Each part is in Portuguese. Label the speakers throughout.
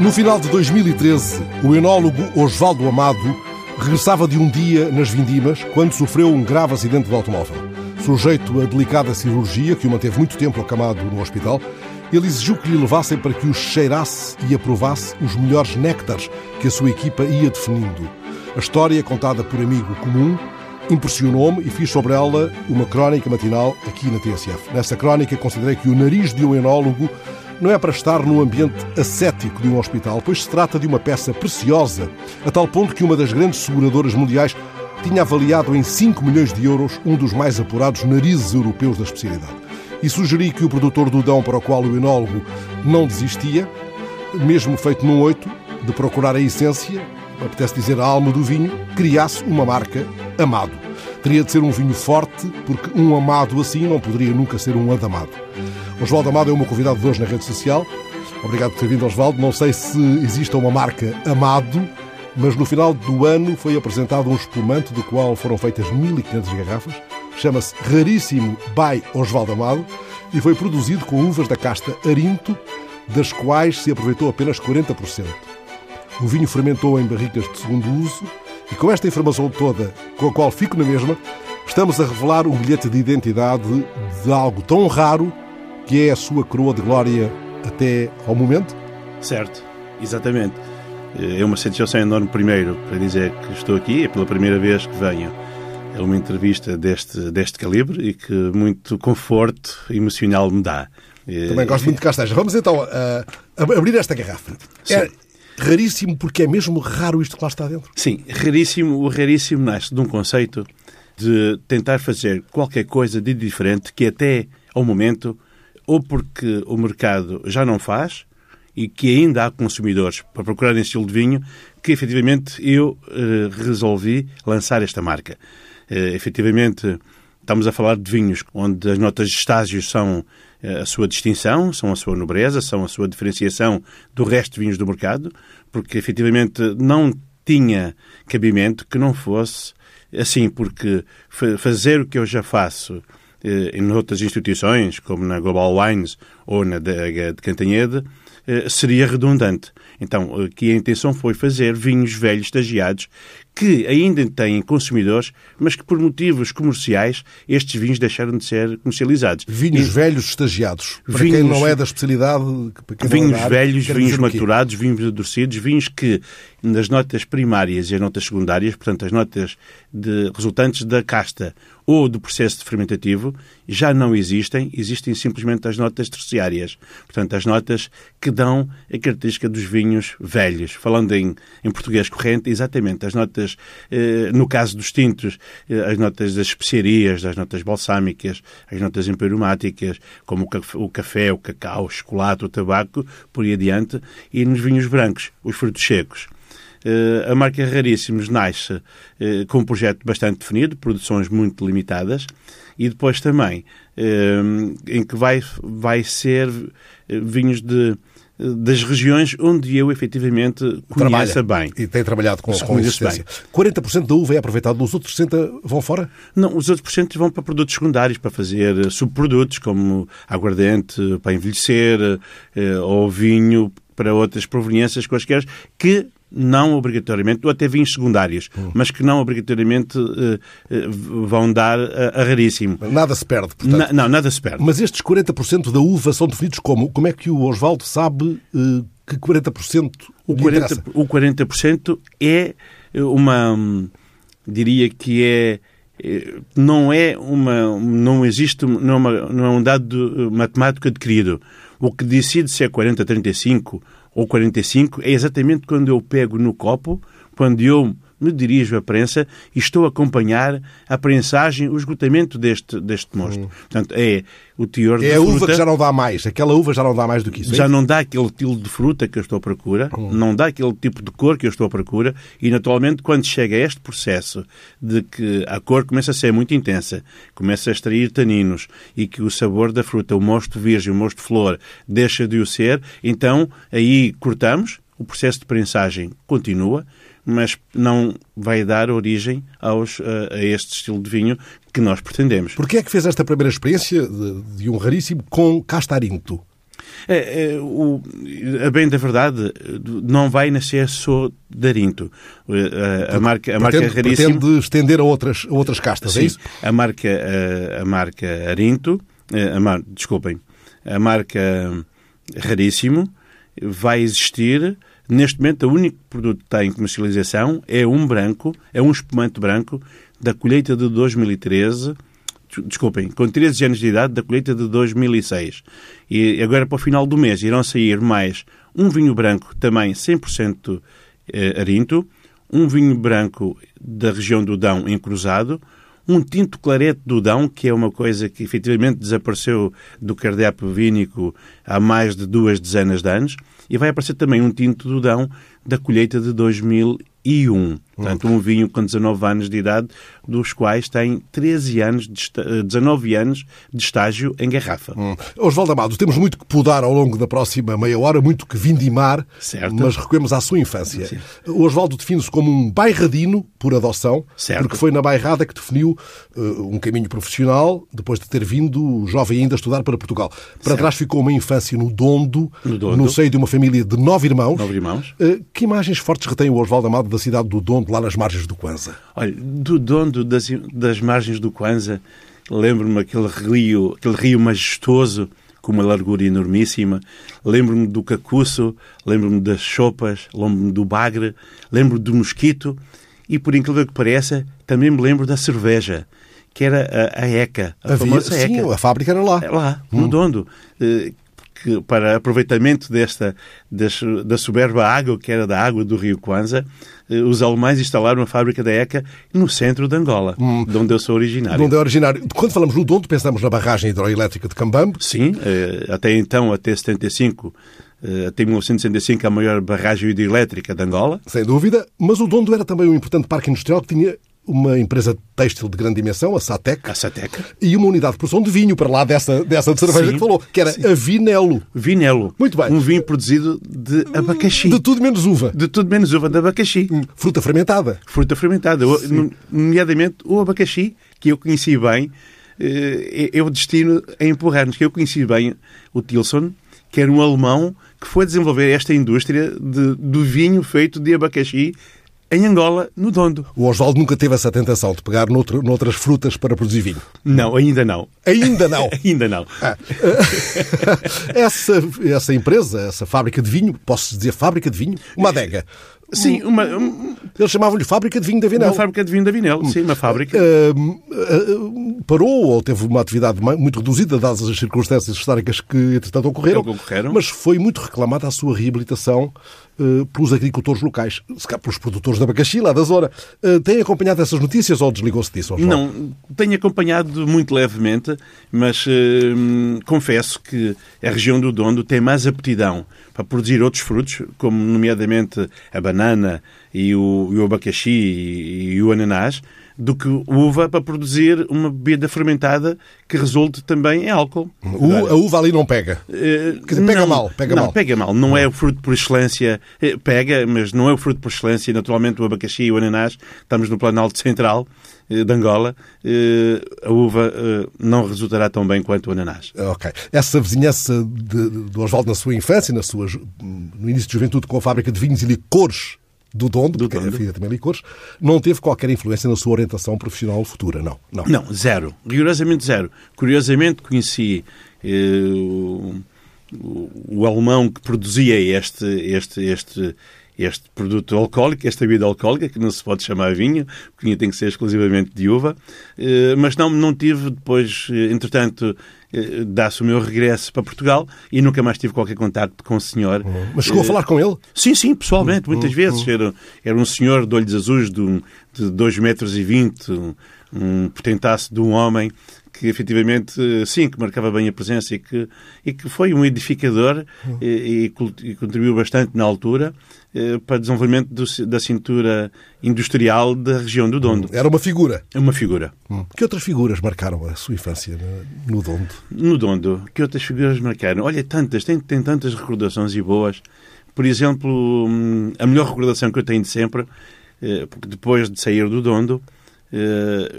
Speaker 1: No final de 2013, o enólogo Osvaldo Amado regressava de um dia nas vindimas quando sofreu um grave acidente de automóvel. Sujeito a delicada cirurgia que o manteve muito tempo acamado no hospital, ele exigiu que lhe levassem para que os cheirasse e aprovasse os melhores néctares que a sua equipa ia definindo. A história, contada por amigo comum, impressionou-me e fiz sobre ela uma crónica matinal aqui na TSF. Nessa crónica considerei que o nariz de um enólogo não é para estar no ambiente ascético de um hospital, pois se trata de uma peça preciosa, a tal ponto que uma das grandes seguradoras mundiais tinha avaliado em 5 milhões de euros um dos mais apurados narizes europeus da especialidade. E sugeri que o produtor do Dão para o qual o enólogo não desistia, mesmo feito num oito, de procurar a essência, apetece dizer a alma do vinho, criasse uma marca Amado. Teria de ser um vinho forte, porque um amado assim não poderia nunca ser um adamado. Osvaldo Amado é o meu convidado de hoje na rede social. Obrigado por ter vindo, Osvaldo. Não sei se existe uma marca Amado, mas no final do ano foi apresentado um espumante do qual foram feitas 1500 garrafas. Chama-se Raríssimo by Osvaldo Amado e foi produzido com uvas da casta Arinto, das quais se aproveitou apenas 40%. O vinho fermentou em barricas de segundo uso e com esta informação toda, com a qual fico na mesma, estamos a revelar um bilhete de identidade de algo tão raro que é a sua coroa de glória até ao momento?
Speaker 2: Certo, exatamente. É uma satisfação enorme, primeiro, para dizer que estou aqui, é pela primeira vez que venho a uma entrevista deste, deste calibre e que muito conforto emocional me dá.
Speaker 1: Também gosto muito de castanhas. Vamos então uh, abrir esta garrafa. Sim. Raríssimo porque é mesmo raro isto que lá está dentro.
Speaker 2: Sim, raríssimo. O raríssimo nasce de um conceito de tentar fazer qualquer coisa de diferente que até ao momento ou porque o mercado já não faz e que ainda há consumidores para procurar esse estilo de vinho, que efetivamente eu eh, resolvi lançar esta marca. Eh, efetivamente, estamos a falar de vinhos onde as notas de estágios são eh, a sua distinção, são a sua nobreza, são a sua diferenciação do resto de vinhos do mercado, porque efetivamente não tinha cabimento que não fosse assim, porque fazer o que eu já faço eh, em outras instituições, como na Global Wines ou na de Cantanhede, eh, seria redundante. Então, aqui a intenção foi fazer vinhos velhos estagiados que ainda têm consumidores, mas que por motivos comerciais estes vinhos deixaram de ser comercializados.
Speaker 1: Vinhos e... velhos estagiados. Para vinhos... quem não é da especialidade.
Speaker 2: vinhos
Speaker 1: é área,
Speaker 2: velhos, vinhos maturados, vinhos adorcidos, vinhos que nas notas primárias e as notas secundárias, portanto, as notas de, resultantes da casta ou do processo fermentativo, já não existem, existem simplesmente as notas terciárias. Portanto, as notas que dão a característica dos vinhos velhos. Falando em, em português corrente, exatamente, as notas, eh, no caso dos tintos, eh, as notas das especiarias, das notas balsâmicas, as notas emperomáticas, como o café, o cacau, o chocolate, o tabaco, por aí adiante, e nos vinhos brancos, os frutos secos. Eh, a marca Raríssimos nasce com um projeto bastante definido, produções muito limitadas, e depois também em que vai, vai ser vinhos de das regiões onde eu efetivamente conheço bem.
Speaker 1: E tem trabalhado com, com existência. Bem. 40% da uva é aproveitado, os outros 60% vão fora?
Speaker 2: Não, os outros porcentos vão para produtos secundários, para fazer subprodutos como aguardente para envelhecer, ou vinho para outras proveniências quaisquer, que não obrigatoriamente, ou até vinhos secundários, hum. mas que não obrigatoriamente uh, uh, vão dar a, a, raríssimo.
Speaker 1: Nada se perde, portanto. Na,
Speaker 2: não, nada se perde.
Speaker 1: Mas estes 40% da uva são definidos como? Como é que o Osvaldo sabe uh, que 40%
Speaker 2: o 40%, o 40% é uma, diria que é não é uma não existe não é, uma, não é um dado matemático adquirido o que decide se é 40 35 ou 45 é exatamente quando eu pego no copo, quando eu me dirijo à prensa e estou a acompanhar a prensagem, o esgotamento deste, deste mosto. Hum. Portanto, é o teor
Speaker 1: é
Speaker 2: de
Speaker 1: a
Speaker 2: fruta...
Speaker 1: uva que já não dá mais. Aquela uva já não dá mais do que isso.
Speaker 2: É já não dá aquele tipo de fruta que eu estou à procura, hum. não dá aquele tipo de cor que eu estou à procura e, naturalmente, quando chega a este processo de que a cor começa a ser muito intensa, começa a extrair taninos e que o sabor da fruta, o mosto virgem, o mosto flor, deixa de o ser, então aí cortamos, o processo de prensagem continua, mas não vai dar origem aos, a, a este estilo de vinho que nós pretendemos.
Speaker 1: Porquê é que fez esta primeira experiência de, de um raríssimo com castarinto?
Speaker 2: É, é, o, a bem da verdade, não vai nascer só de Arinto. A, a marca, a
Speaker 1: pretende,
Speaker 2: marca raríssima...
Speaker 1: Pretende estender a outras, a outras castas,
Speaker 2: Sim,
Speaker 1: é isso?
Speaker 2: A marca, a, a marca Arinto, a, mar, desculpem, a marca Raríssimo vai existir. Neste momento, o único produto que está em comercialização é um branco, é um espumante branco da colheita de 2013 desculpem, com 13 anos de idade da colheita de 2006. E agora, para o final do mês, irão sair mais um vinho branco também 100% eh, arinto, um vinho branco da região do Dão em cruzado, um tinto clarete do Dão, que é uma coisa que efetivamente desapareceu do cardápio vínico há mais de duas dezenas de anos, e vai aparecer também um tinto do Dão da colheita de 2001. Portanto, um vinho com 19 anos de idade, dos quais tem 13 anos de, 19 anos de estágio em garrafa.
Speaker 1: Hum. Osvaldo Amado, temos muito que podar ao longo da próxima meia hora, muito que vindimar,
Speaker 2: certo.
Speaker 1: mas recuemos à sua infância. Sim. O Osvaldo define-se como um bairradino por adoção,
Speaker 2: certo.
Speaker 1: porque foi na bairrada que definiu uh, um caminho profissional, depois de ter vindo jovem ainda estudar para Portugal. Para certo. trás ficou uma infância no Dondo,
Speaker 2: no, Dondo.
Speaker 1: no seio de uma família de nove irmãos.
Speaker 2: Nove irmãos.
Speaker 1: Uh, que imagens fortes retém o Osvaldo Amado da cidade do Dondo, lá nas margens do Kwanza?
Speaker 2: Olha, do Dondo, das, das margens do Kwanza, lembro-me aquele rio, aquele rio majestoso, com uma largura enormíssima. Lembro-me do cacuço, lembro-me das chopas, lembro-me do bagre, lembro do mosquito e, por incrível que pareça, também me lembro da cerveja, que era a, a ECA, a
Speaker 1: Havia,
Speaker 2: famosa
Speaker 1: sim,
Speaker 2: ECA.
Speaker 1: a fábrica era lá.
Speaker 2: Lá, no Dondo. Eh, que, para aproveitamento desta, da soberba água, que era da água do rio Kwanza, os alemães instalaram a fábrica da ECA no centro de Angola, hum. de onde eu sou originário.
Speaker 1: De onde é originário. Quando falamos no Dondo, pensamos na barragem hidroelétrica de Cambambe.
Speaker 2: Sim, eh, até então, até 75, até 1965, a maior barragem hidroelétrica de Angola.
Speaker 1: Sem dúvida, mas o Dondo era também um importante parque industrial que tinha uma empresa têxtil de grande dimensão, a Satec,
Speaker 2: a Satec.
Speaker 1: e uma unidade de produção de vinho para lá dessa, dessa de cerveja
Speaker 2: sim,
Speaker 1: que falou, que era
Speaker 2: sim.
Speaker 1: a Vinelo.
Speaker 2: Vinelo.
Speaker 1: Muito bem.
Speaker 2: Um vinho produzido de abacaxi.
Speaker 1: De tudo menos uva.
Speaker 2: De tudo menos uva, de abacaxi.
Speaker 1: Fruta fermentada.
Speaker 2: Fruta fermentada. Sim. Nomeadamente o abacaxi, que eu conheci bem, é o destino a empurrar-nos, que eu conheci bem o Tilson, que era um alemão que foi desenvolver esta indústria de, do vinho feito de abacaxi em Angola, no Dondo.
Speaker 1: O Oswaldo nunca teve essa tentação de pegar noutro, noutras frutas para produzir vinho?
Speaker 2: Não, ainda não.
Speaker 1: Ainda não?
Speaker 2: ainda não. Ah.
Speaker 1: essa, essa empresa, essa fábrica de vinho, posso dizer fábrica de vinho? Uma adega.
Speaker 2: Sim, uma... Um,
Speaker 1: Eles chamavam-lhe Fábrica de Vinho da Vinel.
Speaker 2: Uma fábrica de vinho da Vinel, sim, uma fábrica.
Speaker 1: Uh, uh, parou ou teve uma atividade muito reduzida, dadas as circunstâncias históricas que, entretanto, ocorreram.
Speaker 2: Que ocorreram.
Speaker 1: Mas foi muito reclamada a sua reabilitação uh, pelos agricultores locais, se calhar pelos produtores de abacaxi lá da zona. tem acompanhado essas notícias ou desligou-se disso?
Speaker 2: Não, tenho acompanhado muito levemente, mas confesso que a região do Dondo tem mais aptidão para produzir outros frutos, como nomeadamente a banana e o, e o abacaxi e, e o ananás, do que uva para produzir uma bebida fermentada que resulte também em álcool.
Speaker 1: O, a uva ali não pega.
Speaker 2: Uh,
Speaker 1: Quer dizer, pega
Speaker 2: não,
Speaker 1: mal. Pega
Speaker 2: não,
Speaker 1: mal.
Speaker 2: pega mal. Não é o fruto por excelência. Pega, mas não é o fruto por excelência. Naturalmente, o abacaxi e o ananás, estamos no Planalto Central de Angola, a uva não resultará tão bem quanto o ananás.
Speaker 1: Ok. Essa vizinhança de, do Oswaldo na sua infância, na sua, no início de juventude com a fábrica de vinhos e licores do Dondo,
Speaker 2: do
Speaker 1: porque
Speaker 2: Dondo.
Speaker 1: a filha também licores, não teve qualquer influência na sua orientação profissional futura, não?
Speaker 2: Não, não zero. Rigorosamente zero. Curiosamente conheci eh, o, o, o, alemão que produzia este, este, este, este produto alcoólico, esta bebida alcoólica, que não se pode chamar vinho, o vinho tem que ser exclusivamente de uva, eh, mas não, não tive depois, eh, entretanto, dá-se o meu regresso para Portugal e nunca mais tive qualquer contacto com o senhor.
Speaker 1: Mas chegou a falar com ele?
Speaker 2: Sim, sim, pessoalmente, muitas vezes. Era, era um senhor de olhos azuis de, um, de 2 metros e 20, um, um potentaço de um homem que efetivamente, sim, que marcava bem a presença e que, e que foi um edificador e, e contribuiu bastante na altura para o desenvolvimento do, da cintura industrial da região do Dondo.
Speaker 1: Era uma figura?
Speaker 2: Uma figura.
Speaker 1: Que outras figuras marcaram a sua infância no Dondo?
Speaker 2: No Dondo, que outras figuras marcaram? Olha, tantas, tem, tem tantas recordações e boas. Por exemplo, a melhor recordação que eu tenho de sempre, depois de sair do Dondo,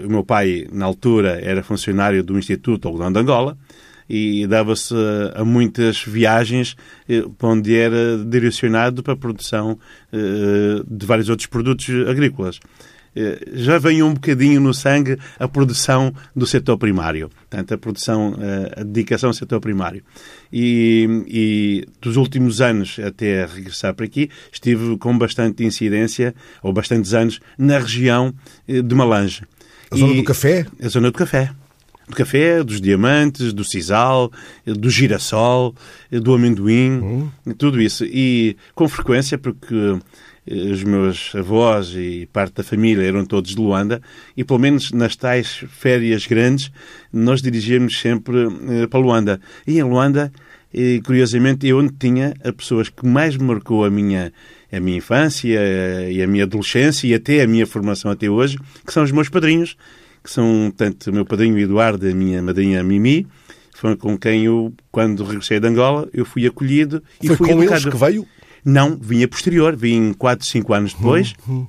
Speaker 2: o meu pai, na altura, era funcionário do Instituto Algodão de Angola e dava-se a, muitas viagens eh, onde era direcionado para a produção eh, de vários outros produtos agrícolas. Eh, já vem um bocadinho no sangue a produção do setor primário, portanto, a produção, eh, a dedicação ao setor primário. E, e dos últimos anos, até regressar para aqui, estive com bastante incidência, ou bastantes anos, na região eh, de Malange.
Speaker 1: A zona e, do café?
Speaker 2: A zona do café. Do café, dos diamantes, do sisal, do girassol, do amendoim, hum. tudo isso. E com frequência, porque os meus avós e parte da família eram todos de Luanda e pelo menos nas tais férias grandes nós dirigíamos sempre eh, para Luanda. E em Luanda, e, curiosamente, é onde tinha as pessoas que mais marcou a minha a minha infância eh, e a minha adolescência e até a minha formação até hoje, que são os meus padrinhos, que são tanto o meu padrinho Eduardo e a minha madrinha Mimi, foi com quem eu, quando regressei de Angola, eu fui acolhido
Speaker 1: e foi
Speaker 2: fui
Speaker 1: com
Speaker 2: educado.
Speaker 1: eles que veio
Speaker 2: não, vinha posterior, vim 4, 5 anos depois. Uhum.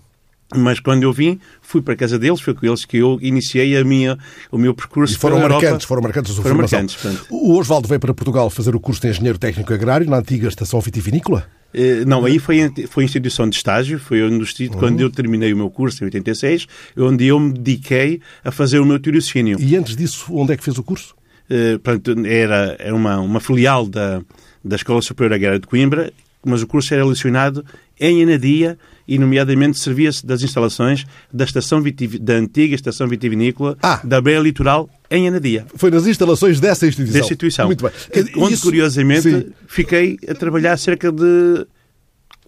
Speaker 2: Mas quando eu vim, fui para a casa deles, foi com eles que eu iniciei a minha, o meu percurso
Speaker 1: e foram marcantes,
Speaker 2: Europa.
Speaker 1: Foram marcantes a sua
Speaker 2: foram
Speaker 1: formação.
Speaker 2: Marcantes,
Speaker 1: o Osvaldo veio para Portugal fazer o curso de Engenheiro Técnico Agrário na antiga Estação Vitivinícola?
Speaker 2: Eh, não, aí foi, foi instituição de estágio, foi onde, uhum. quando eu terminei o meu curso em 86, onde eu me dediquei a fazer o meu tirocínio.
Speaker 1: E antes disso, onde é que fez o curso?
Speaker 2: Uh, portanto, era, era uma, uma filial da, da Escola Superior Agrária de Coimbra mas o curso era lecionado em Anadia e, nomeadamente, servia-se das instalações da, estação da antiga estação vitivinícola ah. da Beira Litoral em Anadia.
Speaker 1: Foi nas instalações dessa instituição.
Speaker 2: Dessa instituição.
Speaker 1: Muito bem.
Speaker 2: Onde, Isso... curiosamente, Sim. fiquei a trabalhar cerca de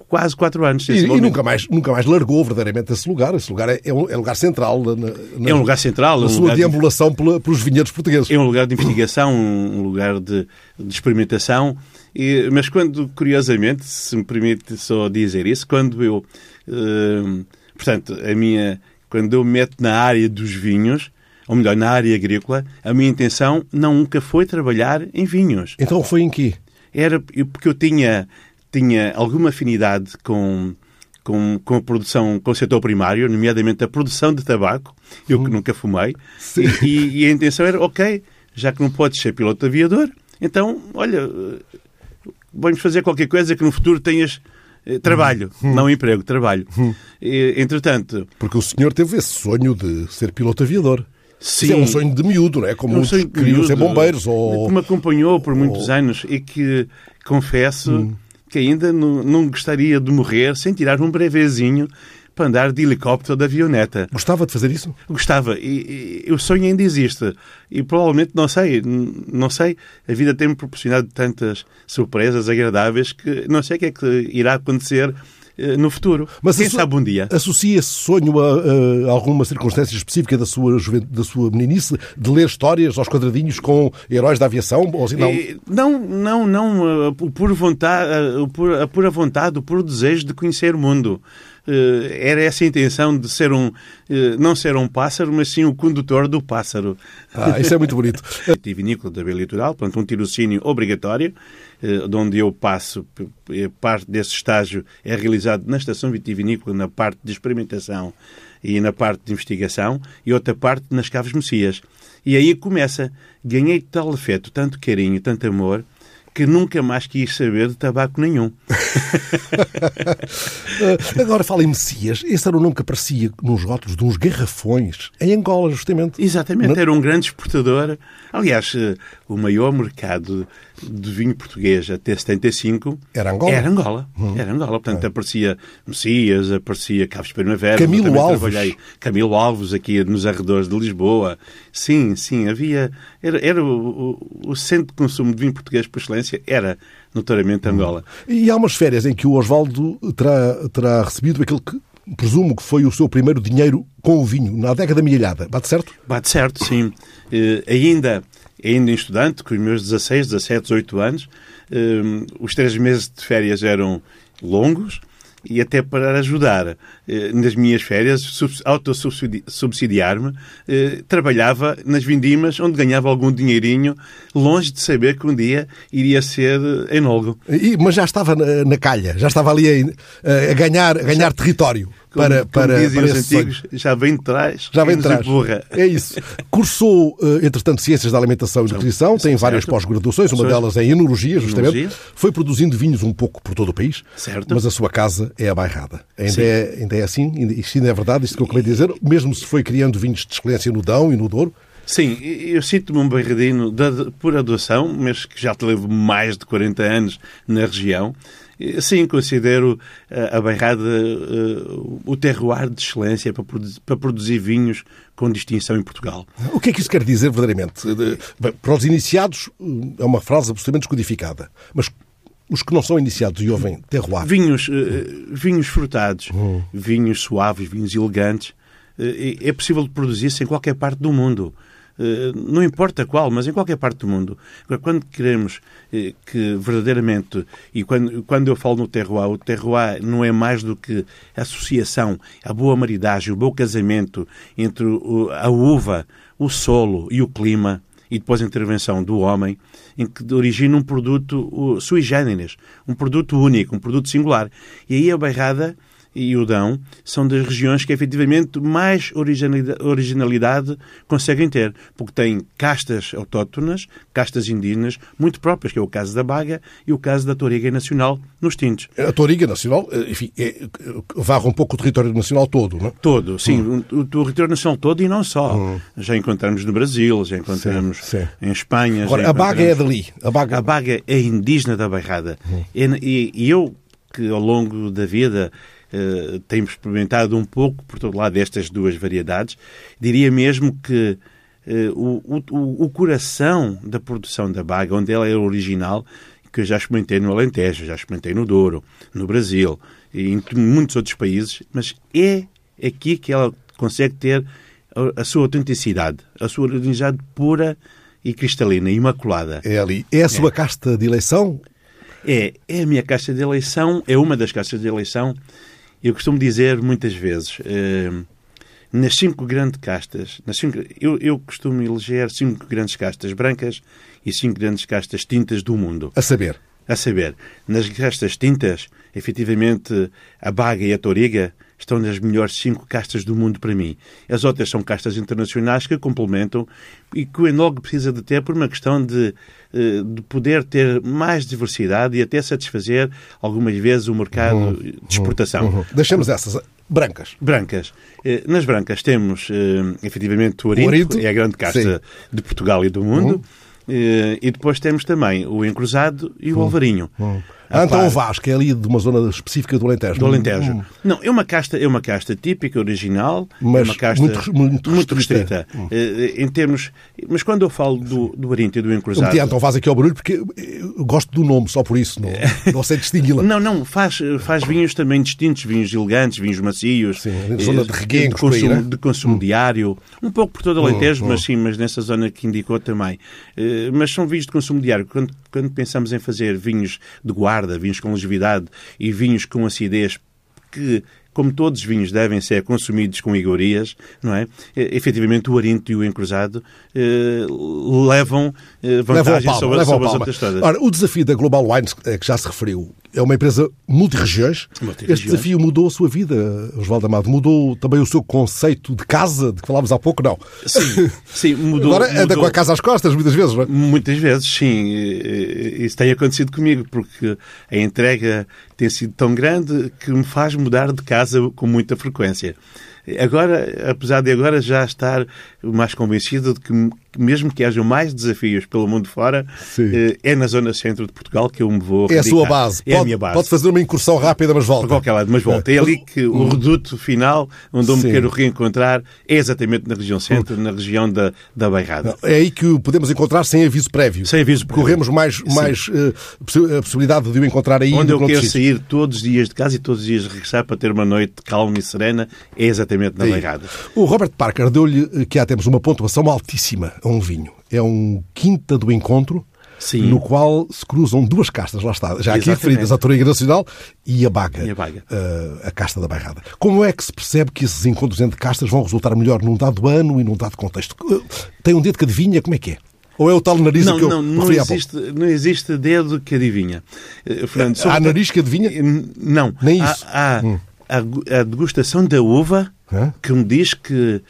Speaker 2: quase quatro anos.
Speaker 1: E, e, nunca, mais, nunca mais largou verdadeiramente esse lugar. Esse lugar é, é um é lugar central. Na, na,
Speaker 2: é um lugar central.
Speaker 1: Na
Speaker 2: um
Speaker 1: sua deambulação de... pelos vinhedos portugueses.
Speaker 2: É um lugar de investigação, um lugar de, de experimentação. E, mas quando, curiosamente, se me permite só dizer isso, quando eu... Uh, portanto, a minha... Quando eu me meto na área dos vinhos, ou melhor, na área agrícola, a minha intenção nunca foi trabalhar em vinhos.
Speaker 1: Então foi em quê?
Speaker 2: Era porque eu tinha tinha alguma afinidade com, com, com a produção, com o setor primário, nomeadamente a produção de tabaco, eu que uhum. nunca fumei, e, e, a intenção era, ok, já que não podes ser piloto aviador, então, olha, vamos fazer qualquer coisa que no futuro tenhas eh, trabalho, uhum. não emprego, trabalho. E, entretanto...
Speaker 1: Porque o senhor teve esse sonho de ser piloto aviador.
Speaker 2: Sim.
Speaker 1: é um sonho de miúdo, não é? Como é um muitos queriam ser bombeiros. Ou...
Speaker 2: Que me acompanhou por muitos ou... anos e que, confesso, hum que ainda não, não gostaria de morrer sem tirar um brevezinho para andar de helicóptero de avioneta.
Speaker 1: Gostava de fazer isso?
Speaker 2: Gostava. E, e o sonho ainda existe. E provavelmente, não sei, não sei, a vida tem-me proporcionado tantas surpresas agradáveis que não sei o que é que irá acontecer eh, no futuro. Mas Quem sabe um dia.
Speaker 1: Associa esse sonho a, a, alguma circunstância específica da sua, da sua meninice, de ler histórias aos quadradinhos com heróis da aviação? Ou assim,
Speaker 2: não? não, não, não. Eh, por vontade, eh, por, a pura vontade, o puro desejo de conhecer o mundo. Era essa a intenção de ser um, não ser um pássaro, mas sim o condutor do pássaro.
Speaker 1: Ah, isso é muito bonito.
Speaker 2: Vinícola da Beira Litoral, portanto, um tirocínio obrigatório eh, de onde eu passo, parte desse estágio é realizado na estação vitivinícola, na parte de experimentação e na parte de investigação, e outra parte nas Caves Messias. E aí começa. Ganhei tal afeto, tanto carinho, tanto amor, que nunca mais quis saber de tabaco nenhum.
Speaker 1: Agora fala em Messias. Esse era o nome que aparecia nos rótulos de uns garrafões em Angola, justamente.
Speaker 2: Exatamente, era um grande exportador. Aliás, eh, o maior mercado de vinho português até 75
Speaker 1: era Angola.
Speaker 2: Era Angola. Hum. Era Angola. Portanto, é. aparecia Messias, aparecia Caves Primavera.
Speaker 1: Camilo Alves.
Speaker 2: Trabalhei Camilo Alves aqui nos arredores de Lisboa. Sim, sim, havia. Era, era o, o, o centro de consumo de vinho português por excelência, era notoriamente Angola.
Speaker 1: E há umas férias em que o Osvaldo terá, terá recebido aquele que presumo que foi o seu primeiro dinheiro com o vinho, na década milhada. Bate certo?
Speaker 2: Bate certo, sim. Uh, ainda, ainda estudante, com os meus 16, 17, 18 anos, uh, os três meses de férias eram longos, e até para ajudar eh, nas minhas férias, autossubsidiar-me, eh, trabalhava nas vindimas onde ganhava algum dinheirinho, longe de saber que um dia iria ser enólogo.
Speaker 1: E, mas já estava na, na calha, já estava ali a, a ganhar, a ganhar território.
Speaker 2: Como,
Speaker 1: para, para,
Speaker 2: como dizem
Speaker 1: para
Speaker 2: os antigos, já vem de trás.
Speaker 1: Já vem de trás.
Speaker 2: empurra.
Speaker 1: É isso. Cursou, eh, entretanto, Ciências da Alimentação e Nutrição, tem várias pós-graduações, uma delas em Enologia, justamente.
Speaker 2: Enologia.
Speaker 1: Foi produzindo vinhos um pouco por todo o país,
Speaker 2: Certo.
Speaker 1: mas a sua casa é a Bairrada. Ainda é, ainda é assim? Ainda- Isto ainda é verdade, isto que eu acabei de dizer? Mesmo se foi criando vinhos de excelência no Dão e no Douro?
Speaker 2: Sim, eu sinto-me um barradino de, por adoção, mas que já te levo mais de 40 anos na região. Sim, considero eh, a Bairrada eh, o terroir de excelência para, produ- para produzir vinhos com distinção em Portugal.
Speaker 1: O que é que isso quer dizer verdadeiramente? De- bem, Para os iniciados eh, é uma frase absolutamente descodificada, mas os que não são iniciados e ouvem terroir,
Speaker 2: Vinhos, eh, vinhos frutados, vinhos suaves, vinhos elegantes, eh, é possível produzir-se em qualquer parte do mundo. Eh, Não importa qual, mas em qualquer parte do mundo. Quando queremos eh, que verdadeiramente, e quando, quando eu falo no terroir, o terroir não é mais do que a associação, a boa maridagem, o bom casamento entre a uva, o solo e o clima, e depois a intervenção do homem, em que origina um produto sui generis, um produto único, um produto singular. E aí a Bairrada e o Dão são das regiões que efetivamente mais originalidade, conseguem ter, porque têm castas autóctonas, castas indígenas, muito próprias, que é o caso da Baga e o caso da Toriga Nacional nos tintos.
Speaker 1: a Toriga Nacional, eh, enfim, é, varre um pouco o território nacional todo, não é?
Speaker 2: Todo, sim, o, o território nacional todo e não só. Já encontramos no Brasil, já encontramos
Speaker 1: Sim, sim.
Speaker 2: em Espanha.
Speaker 1: Agora, a Baga é dali. A Baga,
Speaker 2: A Baga é indígena da Bairrada. E, e- e eu, que ao longo da vida eh, tenho experimentado um pouco por todo lado destas duas variedades, diria mesmo que eh, o, o- o coração da produção da Baga, onde ela é original, que eu já experimentei no Alentejo, já experimentei no Douro, no Brasil e em muitos outros países, mas é aqui que ela consegue ter a, a sua autenticidade, a sua originalidade pura e cristalina, imaculada.
Speaker 1: é ali. É a sua casta de eleição?
Speaker 2: É, é a minha caixa de eleição, é uma das caixas de eleição. Eu costumo dizer muitas vezes, eh, nas cinco grandes castas, nas cinco, eu, eu costumo eleger cinco grandes castas brancas e cinco grandes castas tintas do mundo.
Speaker 1: A saber,
Speaker 2: A saber, nas castas tintas, efetivamente, a Baga e a Toriga estão nas melhores cinco castas do mundo para mim. As outras são castas internacionais que complementam e que o enólogo precisa de ter por uma questão de, eh, de poder ter mais diversidade e até satisfazer algumas vezes o mercado de exportação.
Speaker 1: Uhum. deixamos essas. Brancas.
Speaker 2: Brancas. Eh, Nas brancas temos, eh, efetivamente, o Arinto,
Speaker 1: O
Speaker 2: é a grande casta
Speaker 1: sim. Uhum.
Speaker 2: de Portugal e do mundo. Eh, E depois temos também o Encruzado e o Alvarinho. A
Speaker 1: Ah, então
Speaker 2: par-
Speaker 1: o Vasco é ali de uma zona específica do Alentejo.
Speaker 2: do Alentejo.
Speaker 1: Hum.
Speaker 2: Não, é uma casta, é uma casta típica, original,
Speaker 1: Mas
Speaker 2: é uma casta
Speaker 1: muito- muito restrita. Hum.
Speaker 2: Eh, em termos, mas quando eu falo do, do Arinto e do
Speaker 1: Eu
Speaker 2: Encruzado,
Speaker 1: meti Antão Vaz aqui ao barulho porque eu gosto do nome, só por isso. Não, não sei distingui-la.
Speaker 2: Não, não, faz, faz vinhos também distintos, vinhos elegantes, vinhos macios.
Speaker 1: Sim,
Speaker 2: eh,
Speaker 1: zona de reguengos,
Speaker 2: de
Speaker 1: por aí,
Speaker 2: consumo,
Speaker 1: né?
Speaker 2: de consumo diário. Um pouco por todo o Alentejo, mas sim, mas nessa zona que indicou também. Eh, Mas são vinhos de consumo diário. Quando, quando pensamos em fazer vinhos de guarda, vinhos com longevidade e vinhos com acidez que como todos os vinhos devem ser consumidos com iguarias, não é? Eh, Efetivamente, o Arinto e o Encruzado eh, levam eh,
Speaker 1: Levam a
Speaker 2: vantagem
Speaker 1: palma,
Speaker 2: sobre,
Speaker 1: levam a
Speaker 2: sobre as outras todas.
Speaker 1: Ora, o desafio da Global Wines, eh, que já se referiu, é uma empresa multirregiões.
Speaker 2: Multirregiões.
Speaker 1: Este desafio mudou a sua vida, Osvaldo Amado. Mudou também o seu conceito de casa, de que falámos há pouco, não.
Speaker 2: Sim, sim, mudou.
Speaker 1: Agora anda
Speaker 2: mudou.
Speaker 1: com a casa às costas, muitas vezes, não é?
Speaker 2: Muitas vezes, sim. Isso tem acontecido comigo, porque a entrega tem sido tão grande que me faz mudar de casa com muita frequência. Agora, apesar de agora já estar mais convencido de que, mesmo que hajam mais desafios pelo mundo fora,
Speaker 1: Sim.
Speaker 2: eh, é na zona centro de Portugal que eu me vou
Speaker 1: É a sua base.
Speaker 2: É a
Speaker 1: pode,
Speaker 2: minha base.
Speaker 1: pode fazer uma incursão rápida, mas
Speaker 2: Para
Speaker 1: volta.
Speaker 2: qualquer lado, mas volta. É ali que o reduto final, onde eu me
Speaker 1: Sim.
Speaker 2: quero reencontrar, é exatamente na região centro, na região da, da Bairrada.
Speaker 1: É aí que o podemos encontrar sem aviso prévio.
Speaker 2: Sem aviso prévio.
Speaker 1: Corremos mais, mais eh, possi- a possibilidade de o encontrar aí
Speaker 2: Onde eu quero sair todos os dias de casa e todos os dias regressar para ter uma noite calma e serena é exatamente na. Bairrada.
Speaker 1: O Robert Parker deu-lhe que há temos uma pontuação altíssima a um vinho. É um quinta do encontro,
Speaker 2: Sim.
Speaker 1: no qual se cruzam duas castas, lá está, já aqui
Speaker 2: Exatamente.
Speaker 1: referidas, a Toriga Nacional e a Baga,
Speaker 2: E a Baga.
Speaker 1: eh, a casta da Bairrada. Como é que se percebe que esses encontros entre castas vão resultar melhor num dado ano e num dado contexto? Eh, Tem um dedo que adivinha como é que é? Ou é o tal nariz
Speaker 2: Não,
Speaker 1: que eu
Speaker 2: não, não
Speaker 1: há
Speaker 2: existe, não existe dedo que adivinha. Eh, Fernando,
Speaker 1: Há nariz que adivinha?
Speaker 2: Não.
Speaker 1: Nem
Speaker 2: Há-
Speaker 1: isso.
Speaker 2: Há,
Speaker 1: Hum.
Speaker 2: A, degustação da uva
Speaker 1: Hã?
Speaker 2: que me diz que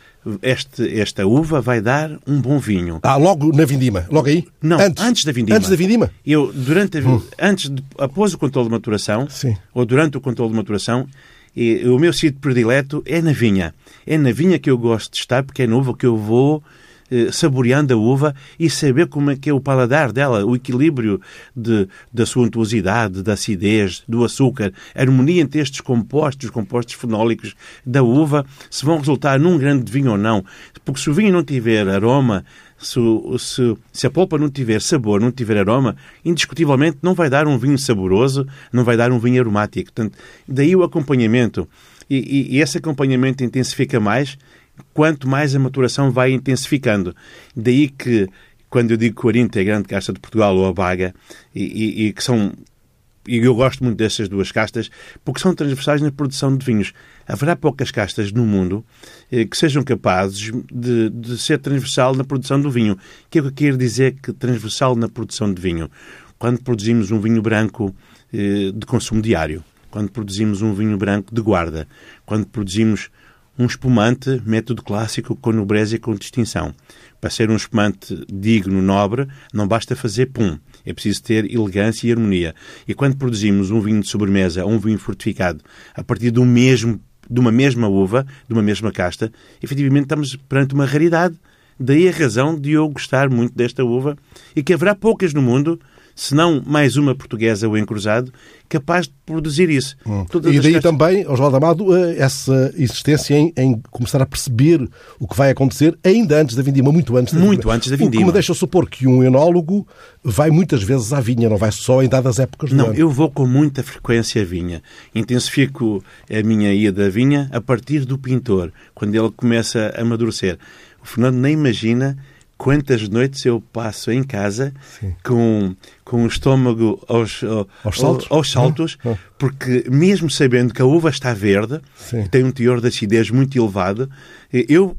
Speaker 2: este, esta uva vai dar um bom vinho.
Speaker 1: Ah, logo na vindima, logo aí?
Speaker 2: Não, antes, da vindima.
Speaker 1: Antes da vindima?
Speaker 2: Eu, durante a, antes de, após o controle de maturação,
Speaker 1: Sim.
Speaker 2: ou durante o controle de maturação, e, o meu sítio predileto é na vinha. É na vinha que eu gosto de estar, porque é na uva que eu vou saboreando a uva e saber como é que é o paladar dela, o equilíbrio de, da sua untuosidade, da acidez, do açúcar, a harmonia entre estes compostos, os compostos fenólicos da uva, se vão resultar num grande vinho ou não. Porque se o vinho não tiver aroma, se, se, se a polpa não tiver sabor, não tiver aroma, indiscutivelmente não vai dar um vinho saboroso, não vai dar um vinho aromático. Portanto, daí o acompanhamento. E, e- e esse acompanhamento intensifica mais quanto mais a maturação vai intensificando. Daí que, quando eu digo que o Arinto é a grande casta de Portugal ou a Baga, e, e- e que são e eu gosto muito destas duas castas porque são transversais na produção de vinhos. Haverá poucas castas no mundo eh, que sejam capazes de, de ser transversal na produção do vinho. O que é que eu quero dizer que transversal na produção de vinho? Quando produzimos um vinho branco eh, de consumo diário, quando produzimos um vinho branco de guarda, quando produzimos um espumante, método clássico com nobreza e com distinção. Para ser um espumante digno, nobre, não basta fazer pum. É preciso ter elegância e harmonia. E quando produzimos um vinho de sobremesa ou um vinho fortificado a partir do mesmo, de uma mesma uva, de uma mesma casta, efetivamente estamos perante uma raridade. Daí a razão de eu gostar muito desta uva e que haverá poucas no mundo, se não mais uma portuguesa ou encruzado, capaz de produzir isso. Todas
Speaker 1: E daí
Speaker 2: castas-
Speaker 1: também, Oswaldo Amado, eh, essa insistência em, em começar a perceber o que vai acontecer ainda antes da vindima, muito antes da
Speaker 2: Muito
Speaker 1: vindima.
Speaker 2: antes da
Speaker 1: O que
Speaker 2: vindima.
Speaker 1: me deixa supor que um enólogo vai muitas vezes à vinha, não vai só em dadas épocas do
Speaker 2: Não,
Speaker 1: ano.
Speaker 2: eu vou com muita frequência à vinha. Intensifico a minha ida à vinha a partir do pintor, quando ele começa a amadurecer. O Fernando nem imagina quantas noites eu passo em casa com, com o estômago aos,
Speaker 1: Aos saltos?
Speaker 2: aos saltos,
Speaker 1: Ah, ah.
Speaker 2: porque mesmo sabendo que a uva está verde,
Speaker 1: Sim.
Speaker 2: tem um teor de acidez muito elevado, eu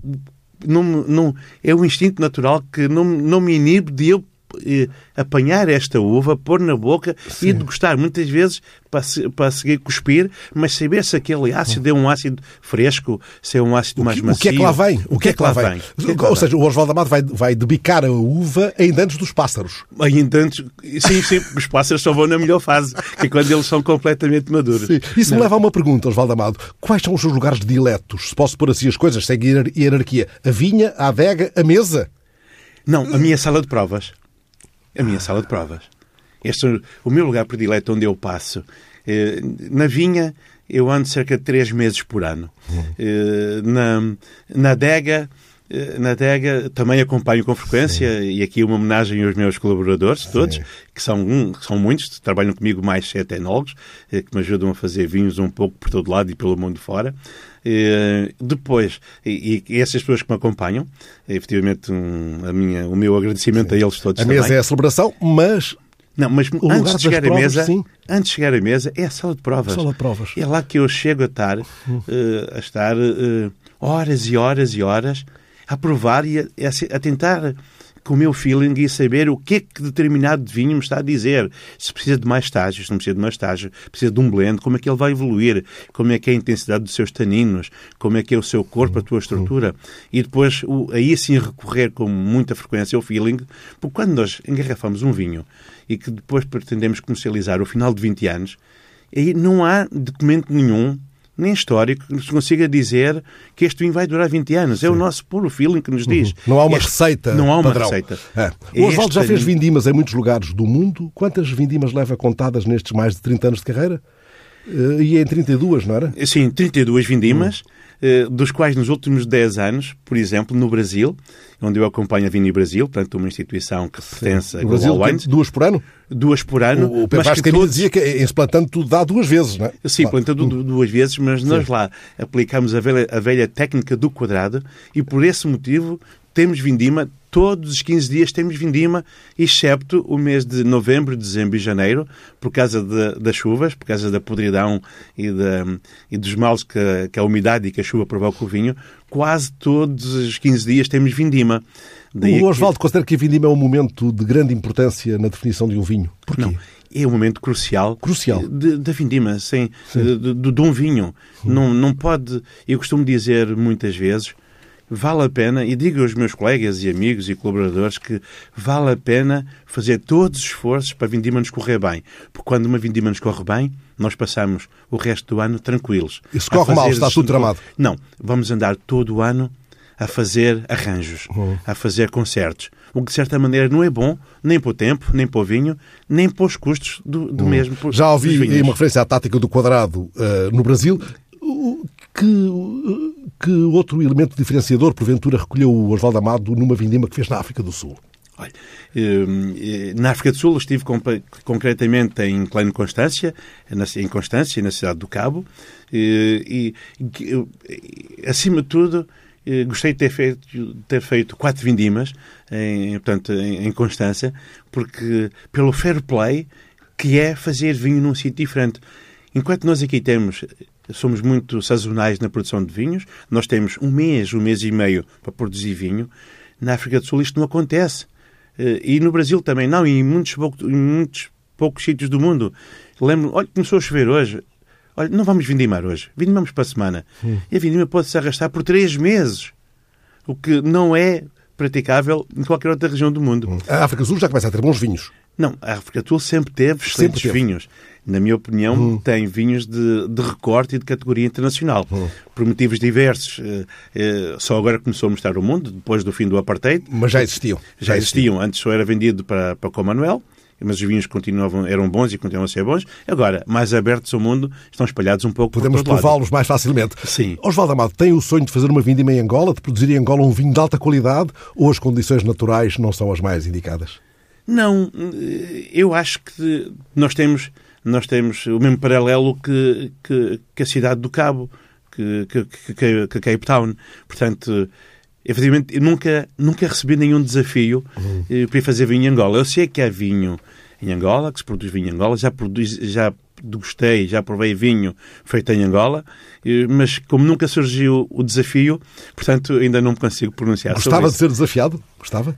Speaker 2: não, não, é um instinto natural que não, não me inibe de eu eh, apanhar esta uva, pôr na boca e degustar. Muitas vezes para, para seguir cuspir, mas saber se aquele ácido é um ácido fresco, se é um ácido mais macio.
Speaker 1: o que é que lá vem?
Speaker 2: O que é que lá vem? O que é que lá
Speaker 1: Ou
Speaker 2: vem?
Speaker 1: seja, o Oswaldo Amado vai, vai debicar a uva ainda antes dos pássaros.
Speaker 2: Ainda antes, sim, sim, os pássaros só vão na melhor fase, que é quando eles são completamente maduros.
Speaker 1: Sim. Isso me leva a uma pergunta, Oswaldo Amado. Quais são os seus lugares diletos? Se posso pôr assim as coisas, segue hierarquia. A vinha, a adega, a mesa?
Speaker 2: Não, a minha sala de provas. A minha sala de provas. Este é o meu lugar predileto onde eu passo. Eh, Na vinha, eu ando cerca de três meses por ano. Eh, Na, na adega, eh, na adega também acompanho com frequência, e aqui uma homenagem aos meus colaboradores, todos, que são, que são muitos, trabalham comigo mais sete enólogos, que me ajudam a fazer vinhos um pouco por todo lado e pelo mundo fora. Eh, depois, e, e essas pessoas que me acompanham, efetivamente um, a minha, o meu agradecimento a eles todos
Speaker 1: A
Speaker 2: também.
Speaker 1: mesa é a celebração, mas
Speaker 2: Não, mas
Speaker 1: lugar
Speaker 2: antes de chegar à
Speaker 1: provas,
Speaker 2: mesa,
Speaker 1: sim.
Speaker 2: antes de chegar à mesa é a sala de provas.
Speaker 1: Sala de provas.
Speaker 2: É lá que eu chego a estar, eh, a estar eh, horas e horas e horas a provar e a, a tentar com o meu feeling e saber o que é que determinado vinho me está a dizer. Se precisa de mais estágios, se não precisa de mais estágio, precisa de um blend, como é que ele vai evoluir, como é que é a intensidade dos seus taninos, como é que é o seu corpo, a tua estrutura. E depois, o- aí sim recorrer com muita frequência ao feeling, porque quando nós engarrafamos um vinho e que depois pretendemos comercializar ao final de 20 anos, aí não há documento nenhum, nem histórico, que nos consiga dizer que este vinho vai durar 20 anos. É o nosso puro feeling que nos diz.
Speaker 1: não há uma
Speaker 2: Este-
Speaker 1: receita.
Speaker 2: Não há uma
Speaker 1: padrão.
Speaker 2: receita.
Speaker 1: É. O Oswaldo já
Speaker 2: este
Speaker 1: fez
Speaker 2: tanino.
Speaker 1: vindimas em muitos lugares do mundo. Quantas vindimas leva contadas nestes mais de 30 anos de carreira? Eh, E em 32, não era?
Speaker 2: Sim, 32 vindimas,
Speaker 1: Hum.
Speaker 2: eh, dos quais nos últimos 10 anos, por exemplo, no Brasil, onde eu acompanho a Vini Brasil, portanto, uma instituição que pertence a
Speaker 1: Brasil,
Speaker 2: Global
Speaker 1: tem
Speaker 2: Wines,
Speaker 1: duas por ano?
Speaker 2: duas por ano,
Speaker 1: O Pedro
Speaker 2: mas que todos...
Speaker 1: dizia que em se plantando tudo dá duas vezes, não é?
Speaker 2: Sim,
Speaker 1: Claro.
Speaker 2: plantando du- duas vezes, mas nós lá aplicamos a velha, a velha técnica do quadrado e por esse motivo temos vindima, todos os 15 dias temos vindima, excepto o mês de novembro, dezembro e janeiro, por causa de- das chuvas, por causa da podridão e, da, e dos males que, a- que a umidade e que a chuva provoca o vinho, quase todos os 15 dias temos vindima. Daí
Speaker 1: O
Speaker 2: que-
Speaker 1: Oswaldo considera que a vindima é um momento de grande importância na definição de um vinho. Porquê?
Speaker 2: Não. é um momento crucial,
Speaker 1: crucial.
Speaker 2: da vindima, sem, de, de, de, um vinho. Não, não pode, eu costumo dizer muitas vezes, vale a pena, e digo aos meus colegas e amigos e colaboradores que vale a pena fazer todos os esforços para a vindima nos correr bem. Porque quando uma vindima nos corre bem, nós passamos o resto do ano tranquilos.
Speaker 1: E se corre mal, está tudo tramado?
Speaker 2: Não, vamos andar todo o ano a fazer arranjos,
Speaker 1: uhum.
Speaker 2: a fazer concertos. O que, de certa maneira, não é bom nem para o tempo, nem para o vinho, nem para os custos do, do uhum. mesmo.
Speaker 1: Já ouvi uma referência à tática do quadrado uh, no Brasil. Que, que outro elemento diferenciador, porventura, recolheu o Osvaldo Amado numa vindima que fez na África do Sul?
Speaker 2: Olha, eh, na África do Sul estive concretamente em Klein Constância, em Constância, na cidade do Cabo, eh, e, acima de tudo, eh, gostei de ter feito, ter feito quatro vindimas em, portanto, em Constância, porque pelo fair play que é fazer vinho num sítio diferente. Enquanto nós aqui temos, somos muito sazonais na produção de vinhos, nós temos um mês, um mês e meio para produzir vinho. Na África do Sul isto não acontece. Eh, e no Brasil também não, e em muitos, poucos, em muitos poucos sítios do mundo. Lembro, olha, começou a chover hoje. Olha, não vamos vindimar hoje, vindimamos para a semana. Hum. E a vindima pode-se arrastar por três meses, o que não é praticável em qualquer outra região do mundo. Hum.
Speaker 1: A África do Sul já começa a ter bons vinhos.
Speaker 2: Não, a África do Sul sempre teve excelentes sempre teve. vinhos. Na minha opinião, hum. tem vinhos de, de recorte e de categoria internacional. Hum. Por motivos diversos. Eh, eh, só agora começou a mostrar o mundo, depois do fim do apartheid.
Speaker 1: Mas já existiam.
Speaker 2: Já, já existiam. existiam. Antes só era vendido para, para Commonwealth mas os vinhos continuavam, eram bons e continuam a ser bons. Agora, mais abertos ao mundo, estão espalhados um pouco
Speaker 1: Podemos prová-los mais facilmente.
Speaker 2: Sim.
Speaker 1: Osvaldo Amado, tem o sonho de fazer uma vindima em Angola, de produzir em Angola um vinho de alta qualidade, ou as condições naturais não são as mais indicadas?
Speaker 2: Não, eu acho que nós temos, nós temos o mesmo paralelo que, que, que a cidade do Cabo, que, que, que, que Cape Town. Portanto, efetivamente, eu nunca, nunca recebi nenhum desafio uhum. para ir fazer vinho em Angola. Eu sei que há vinho em Angola, que se produz vinho em Angola, já, produz, já degustei, já provei vinho feito em Angola, eh, mas como nunca surgiu o desafio, portanto ainda não me consigo pronunciar
Speaker 1: Gostava de ser desafiado? Gostava?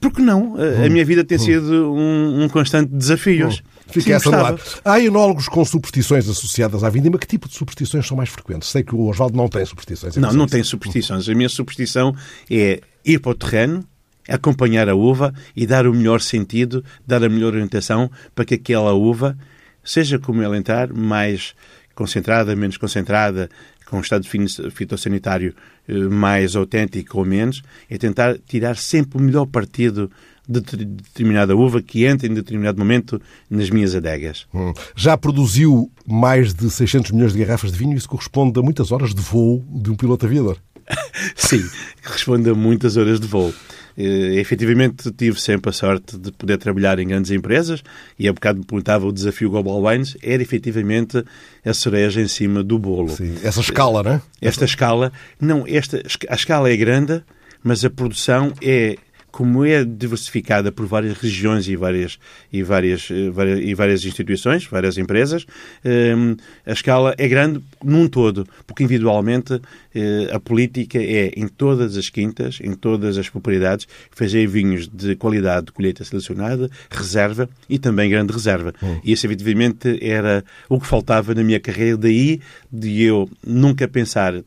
Speaker 2: Porque não? A, minha vida tem sido um, um constante desafio.
Speaker 1: Fica Sim, essa no ar. Há enólogos com superstições associadas à vindima. Que tipo de superstições são mais frequentes? Sei que o Osvaldo não tem superstições.
Speaker 2: Não, não tem superstições. A minha superstição é ir para o terreno, acompanhar a uva e dar o melhor sentido, dar a melhor orientação para que aquela uva seja como ela entrar, mais concentrada, menos concentrada, com um estado fitossanitário eh, mais autêntico ou menos, é tentar tirar sempre o melhor partido de determinada uva que entra em determinado momento nas minhas adegas.
Speaker 1: Hum. Já produziu mais de 600 milhões de garrafas de vinho, isso corresponde a muitas horas de voo de um piloto aviador.
Speaker 2: Sim, corresponde a muitas horas de voo. Uh, efetivamente tive sempre a sorte de poder trabalhar em grandes empresas e há bocado me perguntava o desafio Global Wines era efetivamente a cereja em cima do bolo.
Speaker 1: Sim, essa escala, não é?
Speaker 2: Esta escala, não, esta, a escala é grande, mas a produção é como é diversificada por várias regiões e várias, e várias, eh, e várias instituições, várias empresas, ehm, a escala é grande num todo, porque individualmente eh, a política é em todas as quintas, em todas as propriedades, fazer vinhos de qualidade de colheita selecionada, reserva e também grande reserva. Hum. E isso, efetivamente, era o que faltava na minha carreira, daí de eu nunca pensar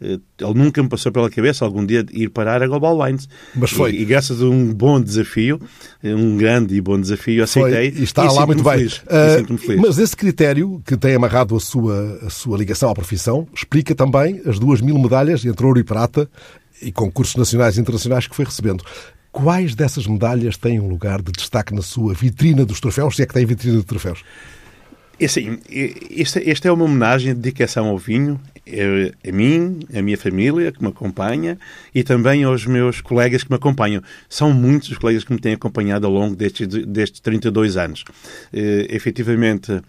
Speaker 2: ele nunca me passou pela cabeça algum dia ir parar a Global Wines.
Speaker 1: Mas foi.
Speaker 2: E, e graças a um bom desafio, eh, um grande e bom desafio, aceitei.
Speaker 1: Foi, e está
Speaker 2: e
Speaker 1: lá muito bem.
Speaker 2: Feliz, uh,
Speaker 1: feliz. Mas esse critério que tem amarrado a sua, a sua ligação à profissão explica também as duas mil medalhas entre ouro e prata e concursos nacionais e internacionais que foi recebendo. Quais dessas medalhas têm um lugar de destaque na sua vitrina dos troféus, se é que tem vitrina de troféus?
Speaker 2: É assim, esta é uma homenagem, dedicação ao vinho, a mim, a minha família que me acompanha e também aos meus colegas que me acompanham. São muitos os colegas que me têm acompanhado ao longo destes, destes 32 anos. Uh, efetivamente, uh,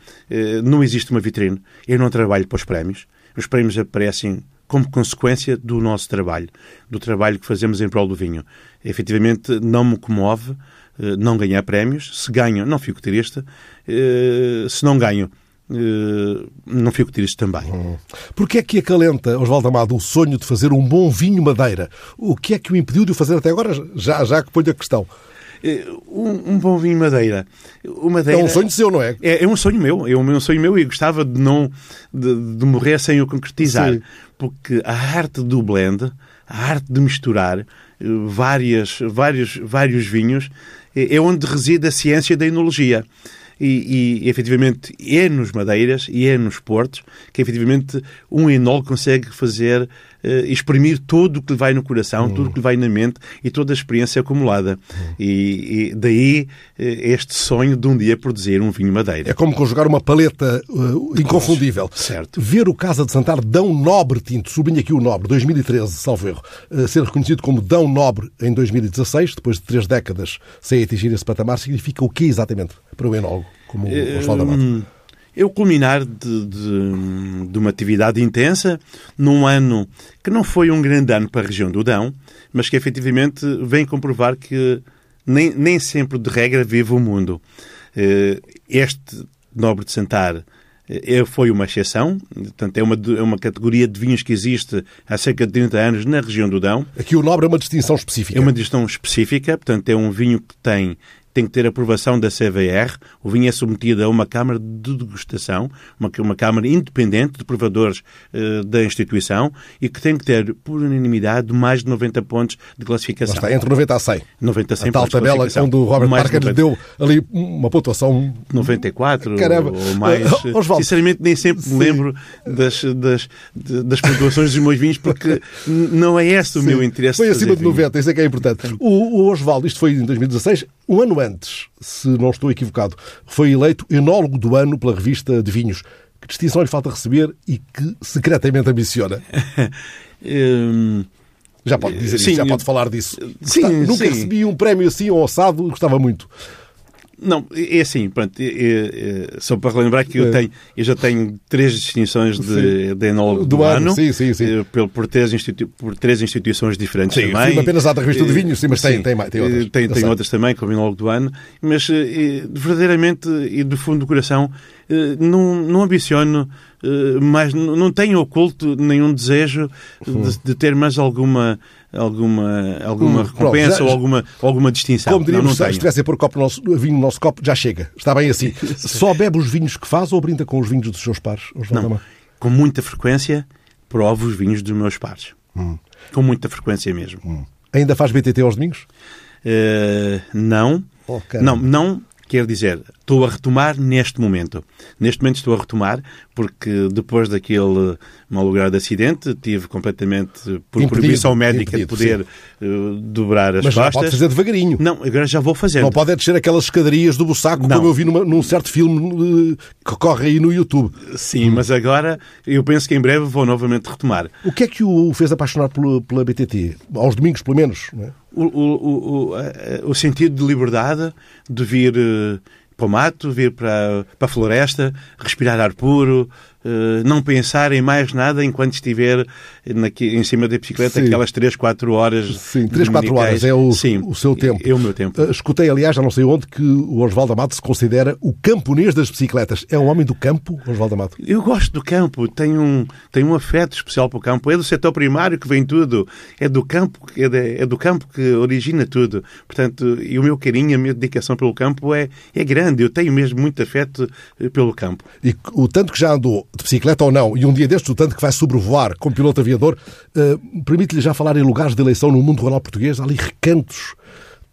Speaker 2: não existe uma vitrine. Eu não trabalho para os prémios. Os prémios aparecem como consequência do nosso trabalho, do trabalho que fazemos em prol do vinho. Efetivamente, não me comove não ganhar prémios. Se ganho, não fico triste. Eh, se não ganho, eh, não fico triste também. Hum.
Speaker 1: Porquê é que acalenta, Osvaldo Amado, o sonho de fazer um bom vinho madeira? O que é que o impediu de o fazer até agora? Já, já que ponho a questão.
Speaker 2: eh, um, um bom vinho Madeira. O Madeira
Speaker 1: É um sonho seu, não é?
Speaker 2: é, é um sonho meu, é um, sonho meu e gostava de não de, de morrer sem o concretizar,
Speaker 1: Sim.
Speaker 2: porque a arte do blend, a arte de misturar eh, várias, vários, vários vinhos é, é onde reside a ciência da enologia. E, e, efetivamente é nos madeiras e é nos portos que efetivamente um enólogo consegue fazer eh, exprimir tudo o que lhe vai no coração, tudo o que lhe vai na mente e toda a experiência acumulada. E, e daí eh, este sonho de um dia produzir um vinho madeira.
Speaker 1: É como conjugar uma paleta uh, inconfundível.
Speaker 2: Certo.
Speaker 1: Ver o Casa de Santar Dão Nobre Tinto, sublinho aqui o Nobre, 2013, salvo erro, uh, ser reconhecido como Dão Nobre em 2016, depois de três décadas sem atingir esse patamar, significa o quê exatamente para o enólogo, como o Osvaldo Amado?
Speaker 2: O culminar de, de, de uma atividade intensa num ano que não foi um grande ano para a região do Dão, mas que efetivamente vem comprovar que nem, nem sempre de regra vive o mundo. Eh, Este Nobre de Santar eh, foi uma exceção, portanto é uma, é uma categoria de vinhos que existe há cerca de 30 anos na região do Dão.
Speaker 1: Aqui o Nobre é uma distinção específica.
Speaker 2: É uma digestão específica, portanto, é um vinho que tem, tem que ter aprovação da CVR. O vinho é submetido a uma Câmara de Degustação, uma, uma Câmara independente de provadores eh, da instituição e que tem que ter, por unanimidade, mais de 90 pontos de classificação.
Speaker 1: está, entre 90 a 100.
Speaker 2: 90 a 100
Speaker 1: A tal tabela onde o Robert
Speaker 2: Mais
Speaker 1: Parker lhe
Speaker 2: 90.
Speaker 1: deu ali uma pontuação
Speaker 2: 94
Speaker 1: Caramba.
Speaker 2: ou mais.
Speaker 1: Uh, Osvaldo.
Speaker 2: Sinceramente, nem sempre me lembro das, das, das pontuações dos meus vinhos, porque não é esse o meu interesse.
Speaker 1: Foi acima de
Speaker 2: vinho.
Speaker 1: 90, isso é que é importante. O, o Osvaldo, isto foi em 2016, um ano antes, se não estou equivocado, foi eleito enólogo do ano pela revista de vinhos. Que distinção lhe falta receber e que secretamente ambiciona?
Speaker 2: Hum,
Speaker 1: Já pode dizer
Speaker 2: Sim,
Speaker 1: isso, já pode falar disso.
Speaker 2: Sim,
Speaker 1: Nunca
Speaker 2: sim.
Speaker 1: recebi um prémio assim ao assado, gostava muito.
Speaker 2: Não, é assim, pronto, é- é- só para relembrar que eu,
Speaker 1: É.
Speaker 2: tenho, eu já tenho três distinções de, de enólogo
Speaker 1: Do
Speaker 2: do,
Speaker 1: ano,
Speaker 2: ano,
Speaker 1: sim, sim, sim.
Speaker 2: eh, Por, por, três institu- por três instituições diferentes
Speaker 1: Sim,
Speaker 2: também.
Speaker 1: filme apenas há da revista de
Speaker 2: Eh,
Speaker 1: vinhos, sim, mas tem- tem mais- tem outras.
Speaker 2: Eh, Tem,
Speaker 1: Eu
Speaker 2: tem outras também, como enólogo do ano, mas verdadeiramente e do fundo do coração não, não ambiciono eh, mais, não não tenho oculto nenhum desejo de, de ter mais alguma alguma alguma
Speaker 1: Hum, pronto,
Speaker 2: recompensa
Speaker 1: já-
Speaker 2: ou alguma alguma distinção.
Speaker 1: Como
Speaker 2: não, não
Speaker 1: diríamos, se estivesse a pôr copo no nosso, vinho no nosso copo, já chega. Está bem assim. Só bebe os vinhos que faz ou brinda com os vinhos dos seus pares?
Speaker 2: Não. Com muita frequência provo os vinhos dos meus pares.
Speaker 1: Hum.
Speaker 2: Com muita frequência mesmo.
Speaker 1: Ainda faz BTT aos domingos?
Speaker 2: Eh, não.
Speaker 1: Oh,
Speaker 2: não, não quer dizer, estou a retomar neste momento. Neste momento estou a retomar porque depois daquele malogrado acidente tive completamente, por
Speaker 1: Impedido,
Speaker 2: proibição médica,
Speaker 1: impedido,
Speaker 2: de poder eh, dobrar as
Speaker 1: Mas já
Speaker 2: costas.
Speaker 1: pode fazer devagarinho.
Speaker 2: Não, agora já vou fazendo.
Speaker 1: Não pode é descer aquelas escadarias do Bussaco,
Speaker 2: Não.
Speaker 1: como eu vi numa- num certo filme eh, que corre aí no YouTube.
Speaker 2: Sim,
Speaker 1: Hum.
Speaker 2: mas agora eu penso que em breve vou novamente retomar.
Speaker 1: O que é que o fez apaixonar pela, pela BTT? Aos domingos, pelo menos. não é?
Speaker 2: O, o, o, a- o sentido de liberdade, de vir eh, para o mato, vir para, para a floresta, respirar ar puro, eh, não pensar em mais nada enquanto estiver naqui, em cima da bicicleta
Speaker 1: Sim.
Speaker 2: aquelas 3, 4 horas.
Speaker 1: Sim, 3, 4
Speaker 2: dominicais.
Speaker 1: horas é o,
Speaker 2: Sim,
Speaker 1: o seu tempo.
Speaker 2: É o meu tempo.
Speaker 1: Eh, Escutei, aliás, já não sei onde, que o Osvaldo Amado se considera o camponês das bicicletas. É um homem do campo, Osvaldo Amado?
Speaker 2: Eu gosto do campo, tenho um, tenho um afeto especial para o campo. É do setor primário que vem tudo, é do campo, é, de- é do campo que origina tudo. Portanto, e o meu carinho, a minha dedicação pelo campo é, é grande. Eu tenho mesmo muito afeto eh, pelo campo.
Speaker 1: E o tanto que já andou, de bicicleta ou não, e um dia destes o tanto que vai sobrevoar como piloto aviador, eh, permite-lhe já falar em lugares de eleição no mundo rural português? Ali recantos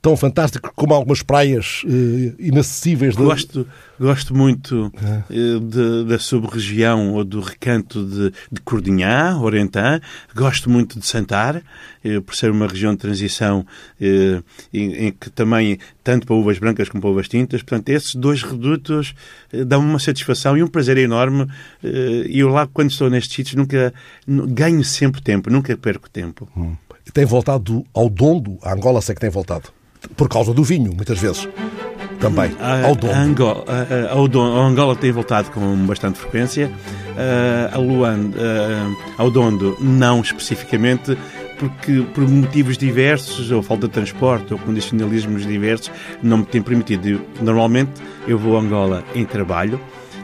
Speaker 1: tão fantásticos como algumas praias eh, inacessíveis.
Speaker 2: Gosto, gosto muito eh, de- da sub-região ou do recanto de, de Cordinhã, Orentã. Gosto muito de Santar, eh, por ser uma região de transição em, em que também, tanto para uvas brancas como para uvas tintas, portanto, esses dois redutos dão-me uma satisfação e um prazer enorme. E eu lá, quando estou nestes sítios, nunca nu- ganho sempre tempo, nunca perco tempo.
Speaker 1: Tem voltado ao Dondo, a Angola sei que tem voltado. Por causa do vinho, muitas vezes. Também,
Speaker 2: A,
Speaker 1: ao
Speaker 2: a
Speaker 1: Dondo.
Speaker 2: Angola, a, a- a Angola tem voltado com bastante frequência. A, a Luan, a- ao Dondo, não especificamente, porque por motivos diversos, ou falta de transporte, ou condicionalismos diversos, não me tem permitido. Eu, Normalmente eu vou a Angola em trabalho.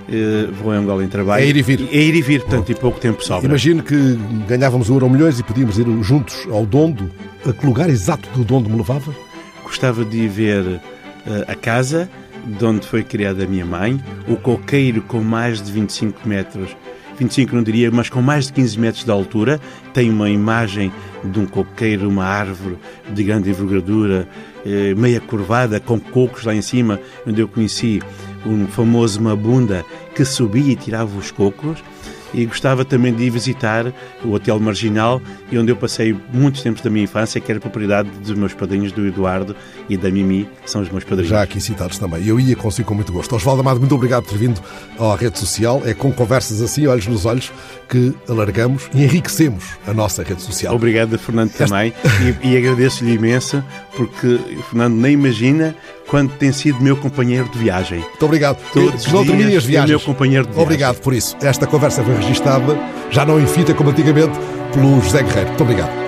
Speaker 2: eh, vou a Angola em trabalho.
Speaker 1: É ir e vir.
Speaker 2: É ir e vir, portanto, e pouco tempo sobra.
Speaker 1: Imagino que ganhávamos o Euro Milhões e podíamos ir juntos ao Dondo. A que lugar exato do Dondo me levava?
Speaker 2: Gostava de ver uh, a casa de onde foi criada a minha mãe, o coqueiro com mais de 25 metros 25 não diria, mas com mais de 15 metros de altura. Tem uma imagem de um coqueiro, uma árvore de grande envergadura, eh, meia curvada, com cocos lá em cima, onde eu conheci um famoso Mabunda que subia e tirava os cocos e gostava também de ir visitar o Hotel Marginal, onde eu passei muitos tempos da minha infância, que era propriedade dos meus padrinhos, do Eduardo e da Mimi, que são os meus padrinhos.
Speaker 1: Já aqui citados também. Eu ia consigo com muito gosto. Osvaldo Amado, muito obrigado por ter vindo à rede social. É com conversas assim, olhos nos olhos, que alargamos e enriquecemos a nossa rede social.
Speaker 2: Obrigado, Fernando, também. e, e agradeço-lhe imenso, porque o Fernando nem imagina quando tem sido meu companheiro de viagem.
Speaker 1: Muito obrigado. Todos não terminem as viagens.
Speaker 2: meu companheiro de viagem.
Speaker 1: Obrigado por isso. Esta conversa foi registada, já não em fita como antigamente, pelo José Guerreiro. Muito obrigado.